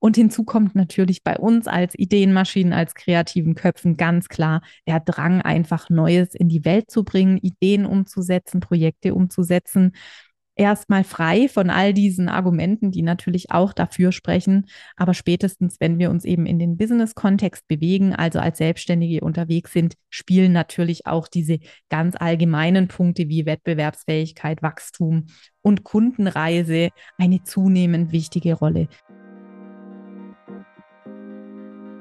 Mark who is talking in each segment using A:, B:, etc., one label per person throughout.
A: Und hinzu kommt natürlich bei uns als Ideenmaschinen, als kreativen Köpfen ganz klar der Drang, einfach Neues in die Welt zu bringen, Ideen umzusetzen, Projekte umzusetzen erstmal frei von all diesen Argumenten, die natürlich auch dafür sprechen. Aber spätestens, wenn wir uns eben in den Business-Kontext bewegen, also als Selbstständige unterwegs sind, spielen natürlich auch diese ganz allgemeinen Punkte wie Wettbewerbsfähigkeit, Wachstum und Kundenreise eine zunehmend wichtige Rolle.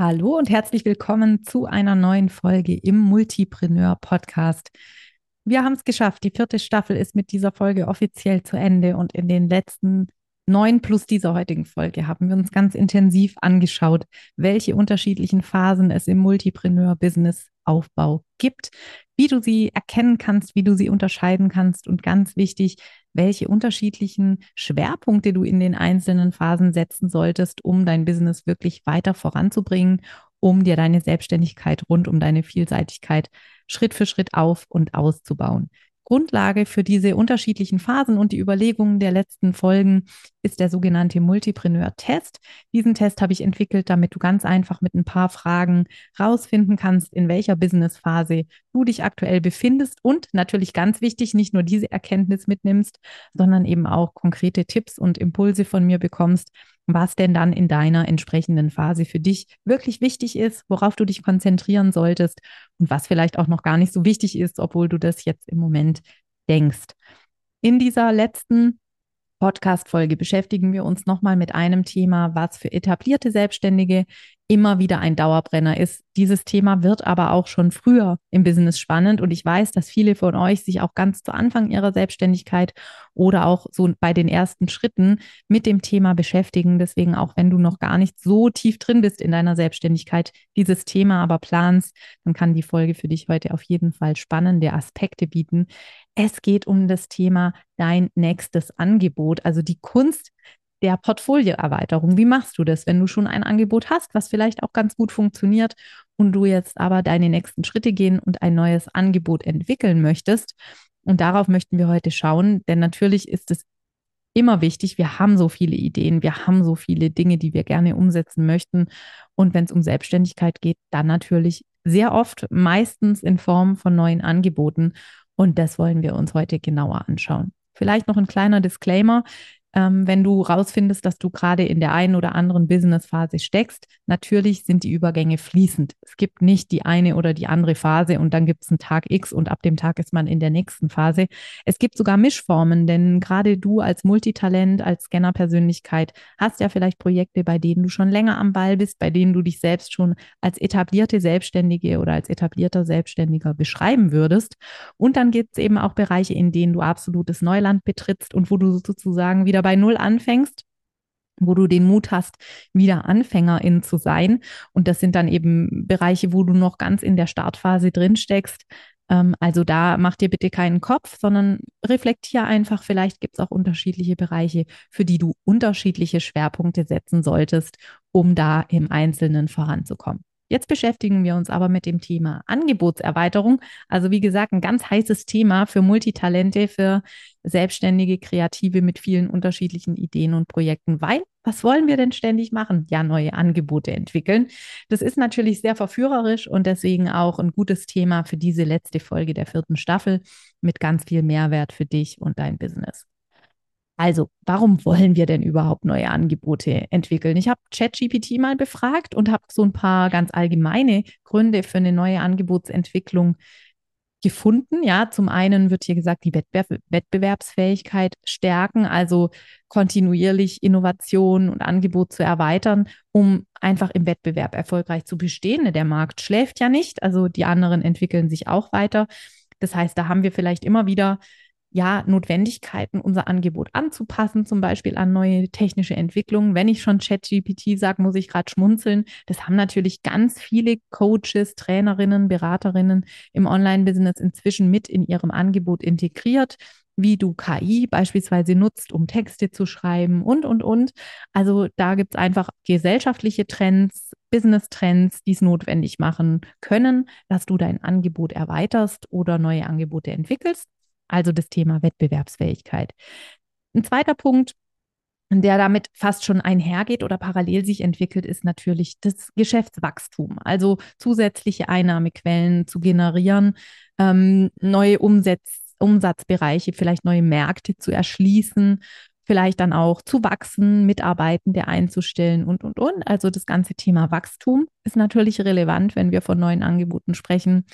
A: Hallo und herzlich willkommen zu einer neuen Folge im Multipreneur Podcast. Wir haben es geschafft. Die vierte Staffel ist mit dieser Folge offiziell zu Ende und in den letzten neun plus dieser heutigen Folge haben wir uns ganz intensiv angeschaut, welche unterschiedlichen Phasen es im Multipreneur-Business-Aufbau gibt, wie du sie erkennen kannst, wie du sie unterscheiden kannst und ganz wichtig, welche unterschiedlichen Schwerpunkte du in den einzelnen Phasen setzen solltest, um dein Business wirklich weiter voranzubringen, um dir deine Selbstständigkeit rund um deine Vielseitigkeit Schritt für Schritt auf und auszubauen. Grundlage für diese unterschiedlichen Phasen und die Überlegungen der letzten Folgen ist der sogenannte Multipreneur-Test. Diesen Test habe ich entwickelt, damit du ganz einfach mit ein paar Fragen rausfinden kannst, in welcher Businessphase du dich aktuell befindest und natürlich ganz wichtig, nicht nur diese Erkenntnis mitnimmst, sondern eben auch konkrete Tipps und Impulse von mir bekommst, was denn dann in deiner entsprechenden Phase für dich wirklich wichtig ist, worauf du dich konzentrieren solltest und was vielleicht auch noch gar nicht so wichtig ist, obwohl du das jetzt im Moment denkst. In dieser letzten Podcast-Folge beschäftigen wir uns nochmal mit einem Thema, was für etablierte Selbstständige immer wieder ein Dauerbrenner ist. Dieses Thema wird aber auch schon früher im Business spannend und ich weiß, dass viele von euch sich auch ganz zu Anfang ihrer Selbstständigkeit oder auch so bei den ersten Schritten mit dem Thema beschäftigen. Deswegen auch wenn du noch gar nicht so tief drin bist in deiner Selbstständigkeit, dieses Thema aber planst, dann kann die Folge für dich heute auf jeden Fall spannende Aspekte bieten. Es geht um das Thema dein nächstes Angebot, also die Kunst, der Portfolioerweiterung. Wie machst du das, wenn du schon ein Angebot hast, was vielleicht auch ganz gut funktioniert und du jetzt aber deine nächsten Schritte gehen und ein neues Angebot entwickeln möchtest? Und darauf möchten wir heute schauen, denn natürlich ist es immer wichtig, wir haben so viele Ideen, wir haben so viele Dinge, die wir gerne umsetzen möchten. Und wenn es um Selbstständigkeit geht, dann natürlich sehr oft, meistens in Form von neuen Angeboten. Und das wollen wir uns heute genauer anschauen. Vielleicht noch ein kleiner Disclaimer ähm, wenn du rausfindest, dass du gerade in der einen oder anderen Business-Phase steckst. Natürlich sind die Übergänge fließend. Es gibt nicht die eine oder die andere Phase und dann gibt es einen Tag X und ab dem Tag ist man in der nächsten Phase. Es gibt sogar Mischformen, denn gerade du als Multitalent, als Scanner-Persönlichkeit hast ja vielleicht Projekte, bei denen du schon länger am Ball bist, bei denen du dich selbst schon als etablierte Selbstständige oder als etablierter Selbstständiger beschreiben würdest. Und dann gibt es eben auch Bereiche, in denen du absolutes Neuland betrittst und wo du sozusagen wieder wieder bei Null anfängst wo du den Mut hast, wieder Anfängerin zu sein. Und das sind dann eben Bereiche, wo du noch ganz in der Startphase drin steckst. Ähm, also da mach dir bitte keinen Kopf, sondern reflektier einfach. Vielleicht gibt es auch unterschiedliche Bereiche, für die du unterschiedliche Schwerpunkte setzen solltest, um da im Einzelnen voranzukommen. Jetzt beschäftigen wir uns aber mit dem Thema Angebotserweiterung. Also wie gesagt, ein ganz heißes Thema für Multitalente, für selbstständige Kreative mit vielen unterschiedlichen Ideen und Projekten, weil was wollen wir denn ständig machen? Ja, neue Angebote entwickeln. Das ist natürlich sehr verführerisch und deswegen auch ein gutes Thema für diese letzte Folge der vierten Staffel mit ganz viel Mehrwert für dich und dein Business. Also, warum wollen wir denn überhaupt neue Angebote entwickeln? Ich habe ChatGPT mal befragt und habe so ein paar ganz allgemeine Gründe für eine neue Angebotsentwicklung gefunden. Ja, zum einen wird hier gesagt, die Wettbewerb Wettbewerbsfähigkeit stärken, also kontinuierlich Innovation und Angebot zu erweitern, um einfach im Wettbewerb erfolgreich zu bestehen. Der Markt schläft ja nicht, also die anderen entwickeln sich auch weiter. Das heißt, da haben wir vielleicht immer wieder ja, Notwendigkeiten, unser Angebot anzupassen, zum Beispiel an neue technische Entwicklungen. Wenn ich schon ChatGPT sage, muss ich gerade schmunzeln. Das haben natürlich ganz viele Coaches, Trainerinnen, Beraterinnen im Online-Business inzwischen mit in ihrem Angebot integriert wie du KI beispielsweise nutzt, um Texte zu schreiben und, und, und. Also da gibt es einfach gesellschaftliche Trends, Business-Trends, die es notwendig machen können, dass du dein Angebot erweiterst oder neue Angebote entwickelst. Also das Thema Wettbewerbsfähigkeit. Ein zweiter Punkt, der damit fast schon einhergeht oder parallel sich entwickelt, ist natürlich das Geschäftswachstum. Also zusätzliche Einnahmequellen zu generieren, ähm, neue Umsätze Umsatzbereiche, vielleicht neue Märkte zu erschließen, vielleicht dann auch zu wachsen, Mitarbeitende einzustellen und, und, und. Also das ganze Thema Wachstum ist natürlich relevant, wenn wir von neuen Angeboten sprechen.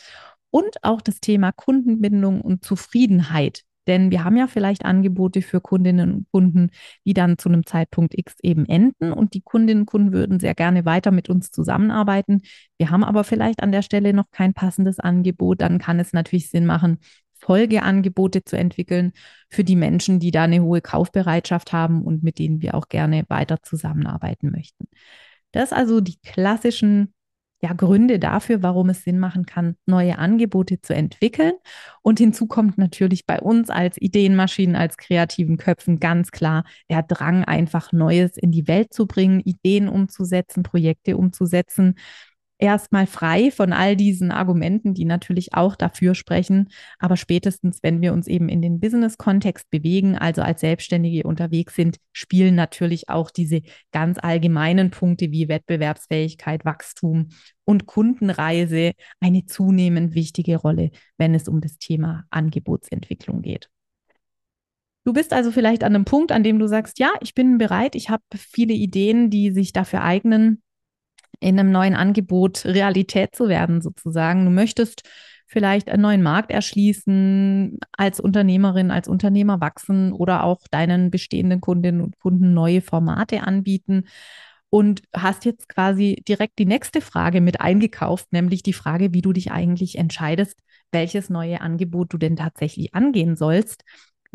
A: Und auch das Thema Kundenbindung und Zufriedenheit. Denn wir haben ja vielleicht Angebote für Kundinnen und Kunden, die dann zu einem Zeitpunkt X eben enden und die Kundinnen und Kunden würden sehr gerne weiter mit uns zusammenarbeiten. Wir haben aber vielleicht an der Stelle noch kein passendes Angebot. Dann kann es natürlich Sinn machen, Folgeangebote zu entwickeln für die Menschen, die da eine hohe Kaufbereitschaft haben und mit denen wir auch gerne weiter zusammenarbeiten möchten. Das also die klassischen ja, Gründe dafür, warum es Sinn machen kann, neue Angebote zu entwickeln. Und hinzu kommt natürlich bei uns als Ideenmaschinen, als kreativen Köpfen ganz klar der Drang, einfach Neues in die Welt zu bringen, Ideen umzusetzen, Projekte umzusetzen erstmal frei von all diesen Argumenten, die natürlich auch dafür sprechen. Aber spätestens, wenn wir uns eben in den Business-Kontext bewegen, also als Selbstständige unterwegs sind, spielen natürlich auch diese ganz allgemeinen Punkte wie Wettbewerbsfähigkeit, Wachstum und Kundenreise eine zunehmend wichtige Rolle, wenn es um das Thema Angebotsentwicklung geht. Du bist also vielleicht an einem Punkt, an dem du sagst, ja, ich bin bereit, ich habe viele Ideen, die sich dafür eignen, in einem neuen Angebot Realität zu werden, sozusagen. Du möchtest vielleicht einen neuen Markt erschließen, als Unternehmerin, als Unternehmer wachsen oder auch deinen bestehenden Kundinnen und Kunden neue Formate anbieten und hast jetzt quasi direkt die nächste Frage mit eingekauft, nämlich die Frage, wie du dich eigentlich entscheidest, welches neue Angebot du denn tatsächlich angehen sollst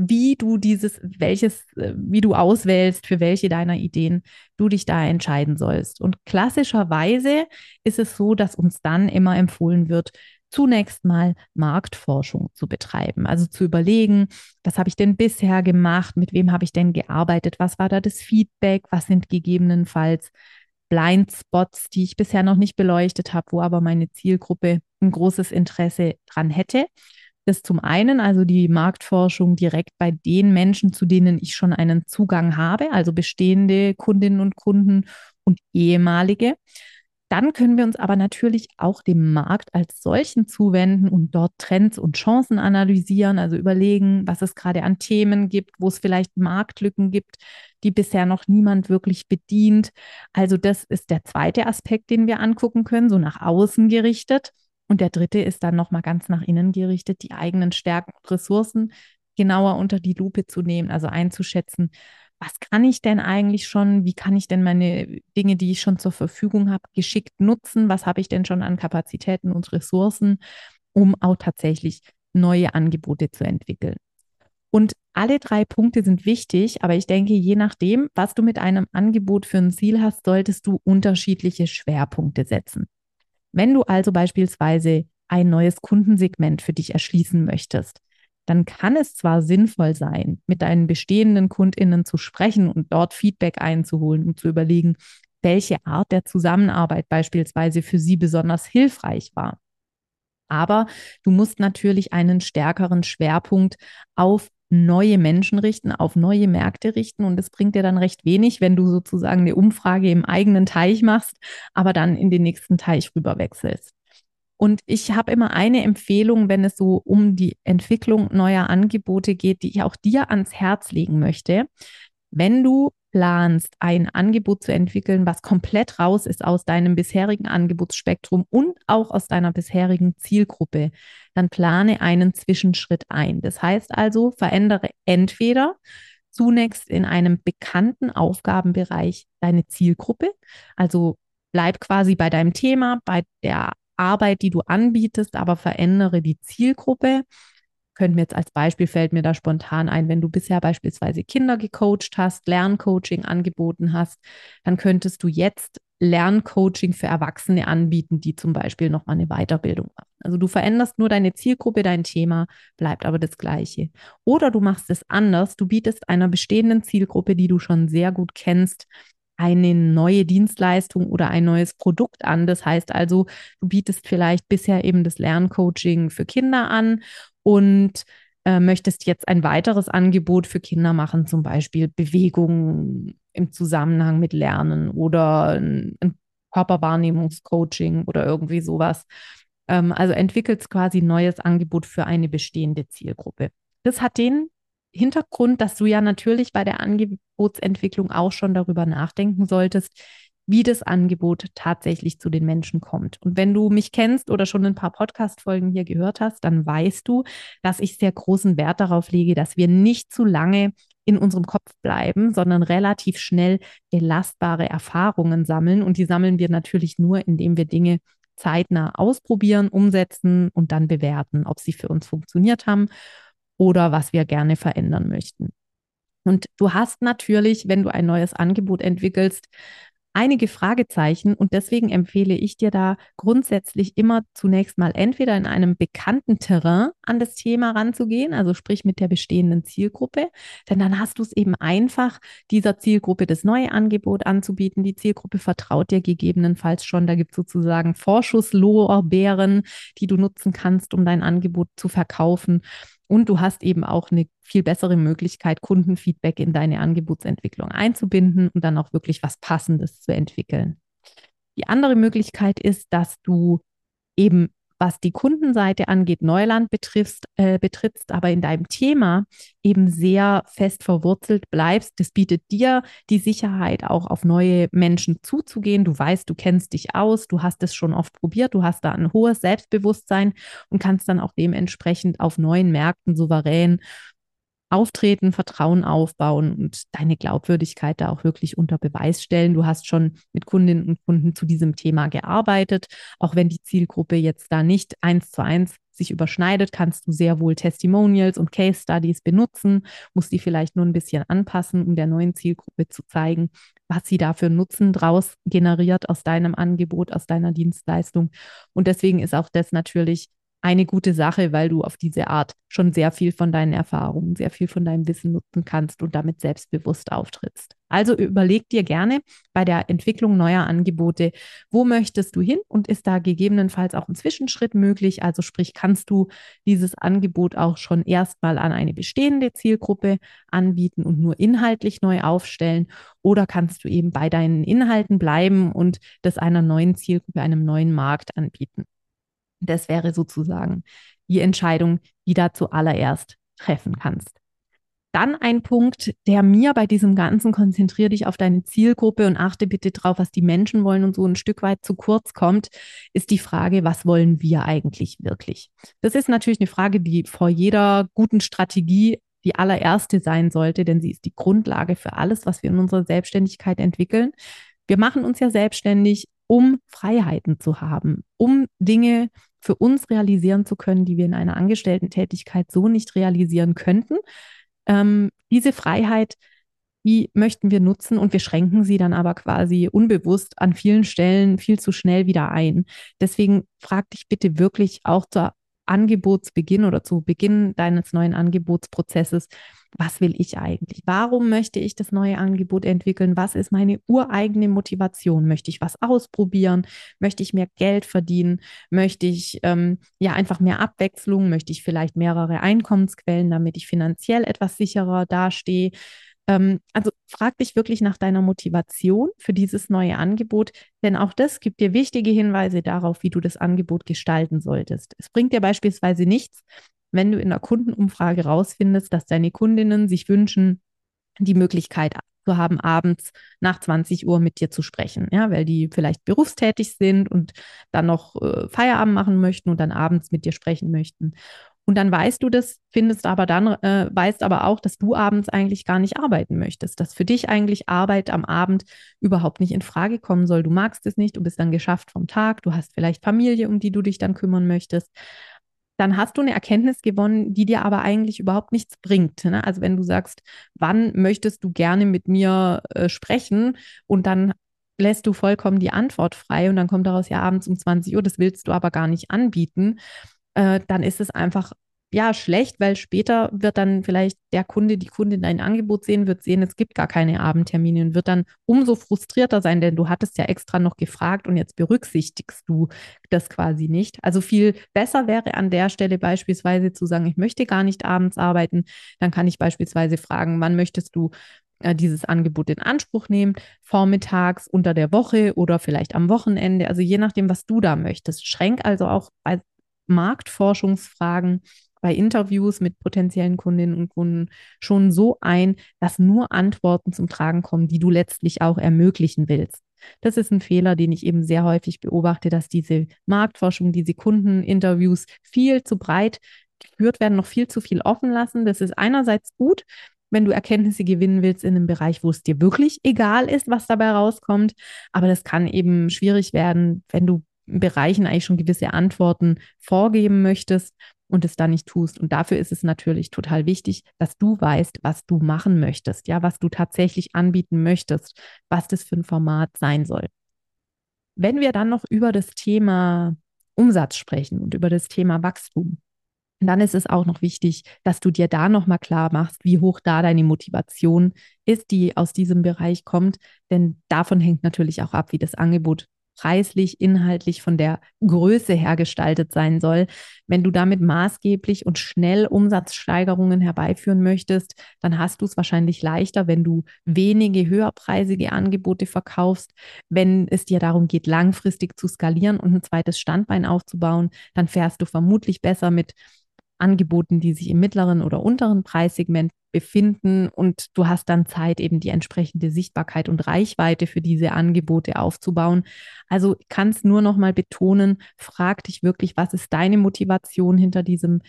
A: wie du dieses, welches, äh, wie du auswählst, für welche deiner Ideen du dich da entscheiden sollst. Und klassischerweise ist es so, dass uns dann immer empfohlen wird, zunächst mal Marktforschung zu betreiben. Also zu überlegen, was habe ich denn bisher gemacht, mit wem habe ich denn gearbeitet, was war da das Feedback, was sind gegebenenfalls Blindspots, die ich bisher noch nicht beleuchtet habe, wo aber meine Zielgruppe ein großes Interesse dran hätte ist zum einen also die Marktforschung direkt bei den Menschen, zu denen ich schon einen Zugang habe, also bestehende Kundinnen und Kunden und ehemalige. Dann können wir uns aber natürlich auch dem Markt als solchen zuwenden und dort Trends und Chancen analysieren, also überlegen, was es gerade an Themen gibt, wo es vielleicht Marktlücken gibt, die bisher noch niemand wirklich bedient. Also das ist der zweite Aspekt, den wir angucken können, so nach außen gerichtet. Und der dritte ist dann nochmal ganz nach innen gerichtet, die eigenen Stärken und Ressourcen genauer unter die Lupe zu nehmen, also einzuschätzen, was kann ich denn eigentlich schon, wie kann ich denn meine Dinge, die ich schon zur Verfügung habe, geschickt nutzen, was habe ich denn schon an Kapazitäten und Ressourcen, um auch tatsächlich neue Angebote zu entwickeln. Und alle drei Punkte sind wichtig, aber ich denke, je nachdem, was du mit einem Angebot für ein Ziel hast, solltest du unterschiedliche Schwerpunkte setzen. Wenn du also beispielsweise ein neues Kundensegment für dich erschließen möchtest, dann kann es zwar sinnvoll sein, mit deinen bestehenden Kundinnen zu sprechen und dort Feedback einzuholen und zu überlegen, welche Art der Zusammenarbeit beispielsweise für sie besonders hilfreich war. Aber du musst natürlich einen stärkeren Schwerpunkt auf neue Menschen richten, auf neue Märkte richten. Und es bringt dir dann recht wenig, wenn du sozusagen eine Umfrage im eigenen Teich machst, aber dann in den nächsten Teich rüber wechselst. Und ich habe immer eine Empfehlung, wenn es so um die Entwicklung neuer Angebote geht, die ich auch dir ans Herz legen möchte. Wenn du planst, ein Angebot zu entwickeln, was komplett raus ist aus deinem bisherigen Angebotsspektrum und auch aus deiner bisherigen Zielgruppe, dann plane einen Zwischenschritt ein. Das heißt also, verändere entweder zunächst in einem bekannten Aufgabenbereich deine Zielgruppe, also bleib quasi bei deinem Thema, bei der Arbeit, die du anbietest, aber verändere die Zielgruppe könnte mir jetzt als Beispiel fällt mir da spontan ein, wenn du bisher beispielsweise Kinder gecoacht hast, Lerncoaching angeboten hast, dann könntest du jetzt Lerncoaching für Erwachsene anbieten, die zum Beispiel nochmal eine Weiterbildung machen. Also du veränderst nur deine Zielgruppe, dein Thema bleibt aber das gleiche. Oder du machst es anders, du bietest einer bestehenden Zielgruppe, die du schon sehr gut kennst, eine neue Dienstleistung oder ein neues Produkt an. Das heißt also, du bietest vielleicht bisher eben das Lerncoaching für Kinder an und äh, möchtest jetzt ein weiteres Angebot für Kinder machen, zum Beispiel Bewegung im Zusammenhang mit Lernen oder ein, ein Körperwahrnehmungscoaching oder irgendwie sowas. Ähm, also entwickelst quasi ein neues Angebot für eine bestehende Zielgruppe. Das hat den Hintergrund, dass du ja natürlich bei der Angebotsentwicklung auch schon darüber nachdenken solltest, wie das Angebot tatsächlich zu den Menschen kommt. Und wenn du mich kennst oder schon ein paar Podcast-Folgen hier gehört hast, dann weißt du, dass ich sehr großen Wert darauf lege, dass wir nicht zu lange in unserem Kopf bleiben, sondern relativ schnell belastbare Erfahrungen sammeln. Und die sammeln wir natürlich nur, indem wir Dinge zeitnah ausprobieren, umsetzen und dann bewerten, ob sie für uns funktioniert haben oder was wir gerne verändern möchten. Und du hast natürlich, wenn du ein neues Angebot entwickelst, einige Fragezeichen und deswegen empfehle ich dir da grundsätzlich immer zunächst mal entweder in einem bekannten Terrain an das Thema ranzugehen, also sprich mit der bestehenden Zielgruppe, denn dann hast du es eben einfach, dieser Zielgruppe das neue Angebot anzubieten. Die Zielgruppe vertraut dir gegebenenfalls schon. Da gibt es sozusagen Vorschusslorbeeren, die du nutzen kannst, um dein Angebot zu verkaufen. Und du hast eben auch eine viel bessere Möglichkeit, Kundenfeedback in deine Angebotsentwicklung einzubinden und dann auch wirklich was Passendes zu entwickeln. Die andere Möglichkeit ist, dass du eben was die Kundenseite angeht, Neuland betriffst, äh, betrittst, aber in deinem Thema eben sehr fest verwurzelt bleibst. Das bietet dir die Sicherheit, auch auf neue Menschen zuzugehen. Du weißt, du kennst dich aus, du hast es schon oft probiert, du hast da ein hohes Selbstbewusstsein und kannst dann auch dementsprechend auf neuen Märkten souverän auftreten, Vertrauen aufbauen und deine Glaubwürdigkeit da auch wirklich unter Beweis stellen. Du hast schon mit Kundinnen und Kunden zu diesem Thema gearbeitet. Auch wenn die Zielgruppe jetzt da nicht eins zu eins sich überschneidet, kannst du sehr wohl Testimonials und Case Studies benutzen, musst die vielleicht nur ein bisschen anpassen, um der neuen Zielgruppe zu zeigen, was sie dafür Nutzen draus generiert aus deinem Angebot, aus deiner Dienstleistung. Und deswegen ist auch das natürlich eine gute Sache, weil du auf diese Art schon sehr viel von deinen Erfahrungen, sehr viel von deinem Wissen nutzen kannst und damit selbstbewusst auftrittst. Also überleg dir gerne bei der Entwicklung neuer Angebote, wo möchtest du hin und ist da gegebenenfalls auch ein Zwischenschritt möglich? Also sprich, kannst du dieses Angebot auch schon erstmal an eine bestehende Zielgruppe anbieten und nur inhaltlich neu aufstellen oder kannst du eben bei deinen Inhalten bleiben und das einer neuen Zielgruppe, einem neuen Markt anbieten? Das wäre sozusagen die Entscheidung, die da zuallererst treffen kannst. Dann ein Punkt, der mir bei diesem Ganzen konzentrier dich auf deine Zielgruppe und achte bitte drauf, was die Menschen wollen und so ein Stück weit zu kurz kommt, ist die Frage, was wollen wir eigentlich wirklich? Das ist natürlich eine Frage, die vor jeder guten Strategie die allererste sein sollte, denn sie ist die Grundlage für alles, was wir in unserer Selbstständigkeit entwickeln. Wir machen uns ja selbstständig, um Freiheiten zu haben, um Dinge für uns realisieren zu können, die wir in einer Angestellten-Tätigkeit so nicht realisieren könnten. Ähm, diese Freiheit, die möchten wir nutzen und wir schränken sie dann aber quasi unbewusst an vielen Stellen viel zu schnell wieder ein. Deswegen frag dich bitte wirklich auch zur Angebotsbeginn oder zu Beginn deines neuen Angebotsprozesses, was will ich eigentlich? Warum möchte ich das neue Angebot entwickeln? Was ist meine ureigene Motivation? Möchte ich was ausprobieren? Möchte ich mehr Geld verdienen? Möchte ich ähm, ja einfach mehr Abwechslung? Möchte ich vielleicht mehrere Einkommensquellen, damit ich finanziell etwas sicherer dastehe? Ähm, also frag dich wirklich nach deiner Motivation für dieses neue Angebot, denn auch das gibt dir wichtige Hinweise darauf, wie du das Angebot gestalten solltest. Es bringt dir beispielsweise nichts, wenn du in der Kundenumfrage rausfindest, dass deine Kundinnen sich wünschen, die Möglichkeit zu haben, abends nach 20 Uhr mit dir zu sprechen, ja, weil die vielleicht berufstätig sind und dann noch äh, Feierabend machen möchten und dann abends mit dir sprechen möchten. Und dann weißt du das, findest aber dann, äh, weißt aber auch, dass du abends eigentlich gar nicht arbeiten möchtest, dass für dich eigentlich Arbeit am Abend überhaupt nicht in Frage kommen soll. Du magst es nicht, du bist dann geschafft vom Tag, du hast vielleicht Familie, um die du dich dann kümmern möchtest. dann hast du eine Erkenntnis gewonnen, die dir aber eigentlich überhaupt nichts bringt. Ne? Also wenn du sagst, wann möchtest du gerne mit mir äh, sprechen und dann lässt du vollkommen die Antwort frei und dann kommt daraus ja abends um 20 Uhr, das willst du aber gar nicht anbieten, äh, dann ist es einfach ja, schlecht, weil später wird dann vielleicht der Kunde, die Kundin dein Angebot sehen, wird sehen, es gibt gar keine Abendtermine und wird dann umso frustrierter sein, denn du hattest ja extra noch gefragt und jetzt berücksichtigst du das quasi nicht. Also viel besser wäre an der Stelle beispielsweise zu sagen, ich möchte gar nicht abends arbeiten. Dann kann ich beispielsweise fragen, wann möchtest du äh, dieses Angebot in Anspruch nehmen, vormittags, unter der Woche oder vielleicht am Wochenende, also je nachdem, was du da möchtest. Schränk also auch bei Marktforschungsfragen bei Interviews mit potenziellen Kundinnen und Kunden schon so ein, dass nur Antworten zum Tragen kommen, die du letztlich auch ermöglichen willst. Das ist ein Fehler, den ich eben sehr häufig beobachte, dass diese Marktforschung, diese Kundeninterviews viel zu breit geführt werden, noch viel zu viel offen lassen. Das ist einerseits gut, wenn du Erkenntnisse gewinnen willst in einem Bereich, wo es dir wirklich egal ist, was dabei rauskommt. Aber das kann eben schwierig werden, wenn du Bereichen eigentlich schon gewisse Antworten vorgeben möchtest und es dann nicht tust. Und dafür ist es natürlich total wichtig, dass du weißt, was du machen möchtest, ja, was du tatsächlich anbieten möchtest, was das für ein Format sein soll. Wenn wir dann noch über das Thema Umsatz sprechen und über das Thema Wachstum, dann ist es auch noch wichtig, dass du dir da nochmal klar machst, wie hoch da deine Motivation ist, die aus diesem Bereich kommt. Denn davon hängt natürlich auch ab, wie das Angebot preislich, inhaltlich von der Größe her gestaltet sein soll. Wenn du damit maßgeblich und schnell Umsatzsteigerungen herbeiführen möchtest, dann hast du es wahrscheinlich leichter, wenn du wenige höherpreisige Angebote verkaufst. Wenn es dir darum geht, langfristig zu skalieren und ein zweites Standbein aufzubauen, dann fährst du vermutlich besser mit Angeboten, die sich im mittleren oder unteren Preissegment befinden und du hast dann Zeit, eben die entsprechende Sichtbarkeit und Reichweite für diese Angebote aufzubauen. Also kannst nur noch mal betonen, frag dich wirklich, was ist deine Motivation hinter diesem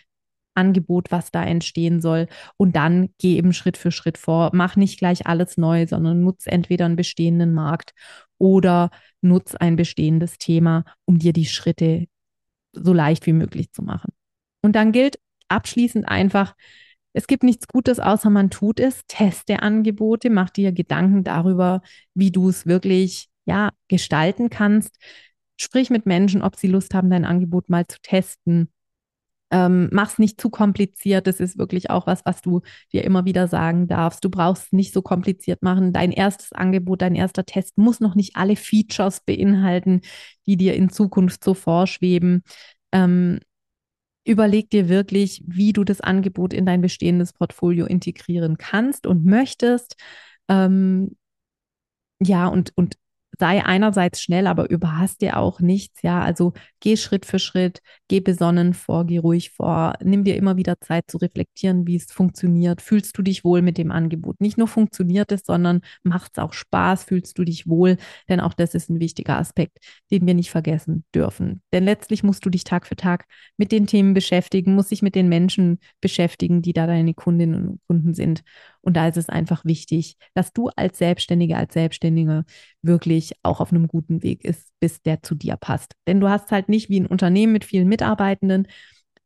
A: Angebot, was da entstehen soll. Und dann geh eben Schritt für Schritt vor. Mach nicht gleich alles neu, sondern nutz entweder einen bestehenden Markt oder nutz ein bestehendes Thema, um dir die Schritte so leicht wie möglich zu machen. Und dann gilt abschließend einfach, es gibt nichts Gutes, außer man tut es. Teste Angebote, mach dir Gedanken darüber, wie du es wirklich ja, gestalten kannst. Sprich mit Menschen, ob sie Lust haben, dein Angebot mal zu testen. Ähm, mach's nicht zu kompliziert. Das ist wirklich auch was, was du dir immer wieder sagen darfst. Du brauchst nicht so kompliziert machen. Dein erstes Angebot, dein erster Test muss noch nicht alle Features beinhalten, die dir in Zukunft so vorschweben. Ähm, überleg dir wirklich, wie du das Angebot in dein bestehendes Portfolio integrieren kannst und möchtest. Ähm, ja, und, und sei einerseits schnell, aber überhaste auch nichts. Ja, also geh Schritt für Schritt, geh besonnen vor, geh ruhig vor, nimm dir immer wieder Zeit zu reflektieren, wie es funktioniert. Fühlst du dich wohl mit dem Angebot? Nicht nur funktioniert es, sondern macht es auch Spaß, fühlst du dich wohl? Denn auch das ist ein wichtiger Aspekt, den wir nicht vergessen dürfen. Denn letztlich musst du dich Tag für Tag mit den Themen beschäftigen, musst dich mit den Menschen beschäftigen, die da deine Kundinnen und Kunden sind. Und da ist es einfach wichtig, dass du als Selbstständige, als Selbstständige wirklich auch auf einem guten Weg ist, bis der zu dir passt. Denn du hast halt nicht wie ein Unternehmen mit vielen Mitarbeitenden,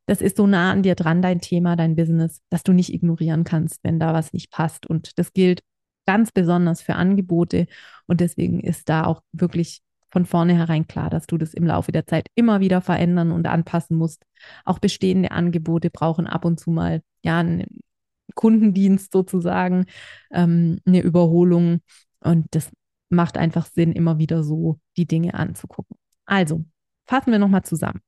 A: das ist so nah an dir dran, dein Thema, dein Business, dass du nicht ignorieren kannst, wenn da was nicht passt. Und das gilt ganz besonders für Angebote. Und deswegen ist da auch wirklich von vornherein klar, dass du das im Laufe der Zeit immer wieder verändern und anpassen musst. Auch bestehende Angebote brauchen ab und zu mal ja Kundendienst sozusagen, ähm, eine Überholung. Und das macht einfach Sinn, immer wieder so die Dinge anzugucken. Also, fassen wir nochmal zusammen.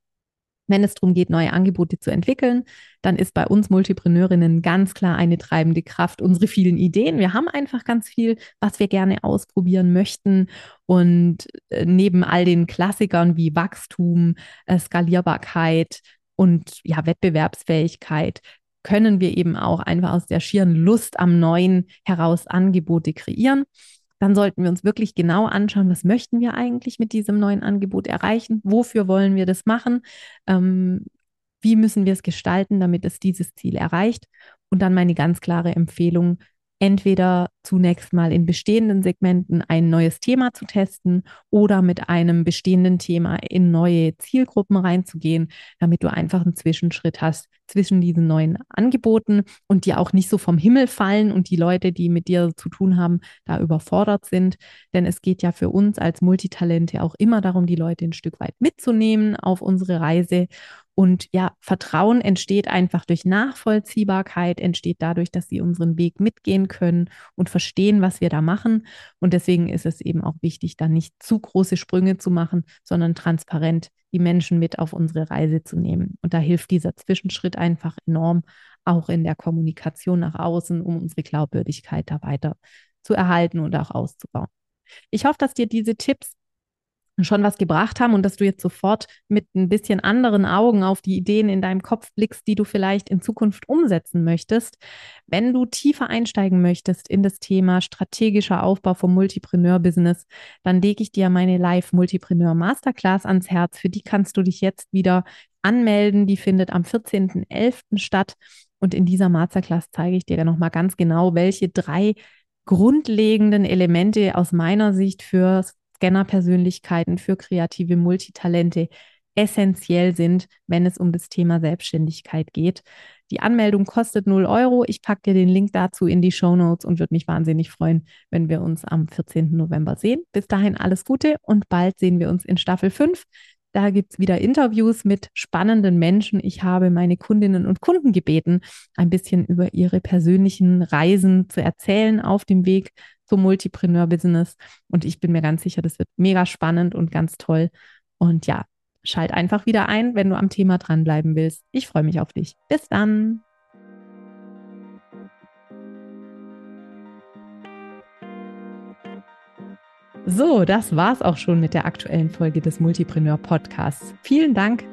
A: Wenn es darum geht, neue Angebote zu entwickeln, dann ist bei uns Multipreneurinnen ganz klar eine treibende Kraft unsere vielen Ideen. Wir haben einfach ganz viel, was wir gerne ausprobieren möchten. Und äh, neben all den Klassikern wie Wachstum, äh, Skalierbarkeit und ja, Wettbewerbsfähigkeit können wir eben auch einfach aus der schieren Lust am Neuen heraus Angebote kreieren. Dann sollten wir uns wirklich genau anschauen, was möchten wir eigentlich mit diesem neuen Angebot erreichen? Wofür wollen wir das machen? Ähm, wie müssen wir es gestalten, damit es dieses Ziel erreicht? Und dann meine ganz klare Empfehlung, entweder zunächst mal in bestehenden Segmenten ein neues Thema zu testen oder mit einem bestehenden Thema in neue Zielgruppen reinzugehen, damit du einfach einen Zwischenschritt hast zwischen diesen neuen Angeboten und die auch nicht so vom Himmel fallen und die Leute, die mit dir zu tun haben, da überfordert sind. Denn es geht ja für uns als Multitalente auch immer darum, die Leute ein Stück weit mitzunehmen auf unsere Reise. Und ja, Vertrauen entsteht einfach durch Nachvollziehbarkeit, entsteht dadurch, dass sie unseren Weg mitgehen können und verstehen, was wir da machen. Und deswegen ist es eben auch wichtig, da nicht zu große Sprünge zu machen, sondern transparent die Menschen mit auf unsere Reise zu nehmen. Und da hilft dieser Zwischenschritt einfach enorm, auch in der Kommunikation nach außen, um unsere Glaubwürdigkeit da weiter zu erhalten und auch auszubauen. Ich hoffe, dass dir diese Tipps schon was gebracht haben und dass du jetzt sofort mit ein bisschen anderen Augen auf die Ideen in deinem Kopf blickst, die du vielleicht in Zukunft umsetzen möchtest. Wenn du tiefer einsteigen möchtest in das Thema strategischer Aufbau vom Multipreneur-Business, dann lege ich dir meine Live-Multipreneur Masterclass ans Herz. Für die kannst du dich jetzt wieder anmelden. Die findet am 14.11. statt. Und in dieser Masterclass zeige ich dir dann nochmal ganz genau, welche drei grundlegenden Elemente aus meiner Sicht fürs Scanner-Persönlichkeiten, für kreative Multitalente essentiell sind, wenn es um das Thema Selbstständigkeit geht. Die Anmeldung kostet 0 Euro. Ich packe dir den Link dazu in die Show Notes und würde mich wahnsinnig freuen, wenn wir uns am 14. November sehen. Bis dahin alles Gute und bald sehen wir uns in Staffel 5. Da gibt es wieder Interviews mit spannenden Menschen. Ich habe meine Kundinnen und Kunden gebeten, ein bisschen über ihre persönlichen Reisen zu erzählen auf dem Weg zum Multipreneur-Business. Und ich bin mir ganz sicher, das wird mega spannend und ganz toll. Und ja, schalt einfach wieder ein, wenn du am Thema dranbleiben willst. Ich freue mich auf dich. Bis dann. So, das war's auch schon mit der aktuellen Folge des Multipreneur Podcasts. Vielen Dank,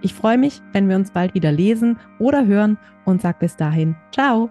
A: Ich freue mich, wenn wir uns bald wieder lesen oder hören und sag bis dahin, ciao.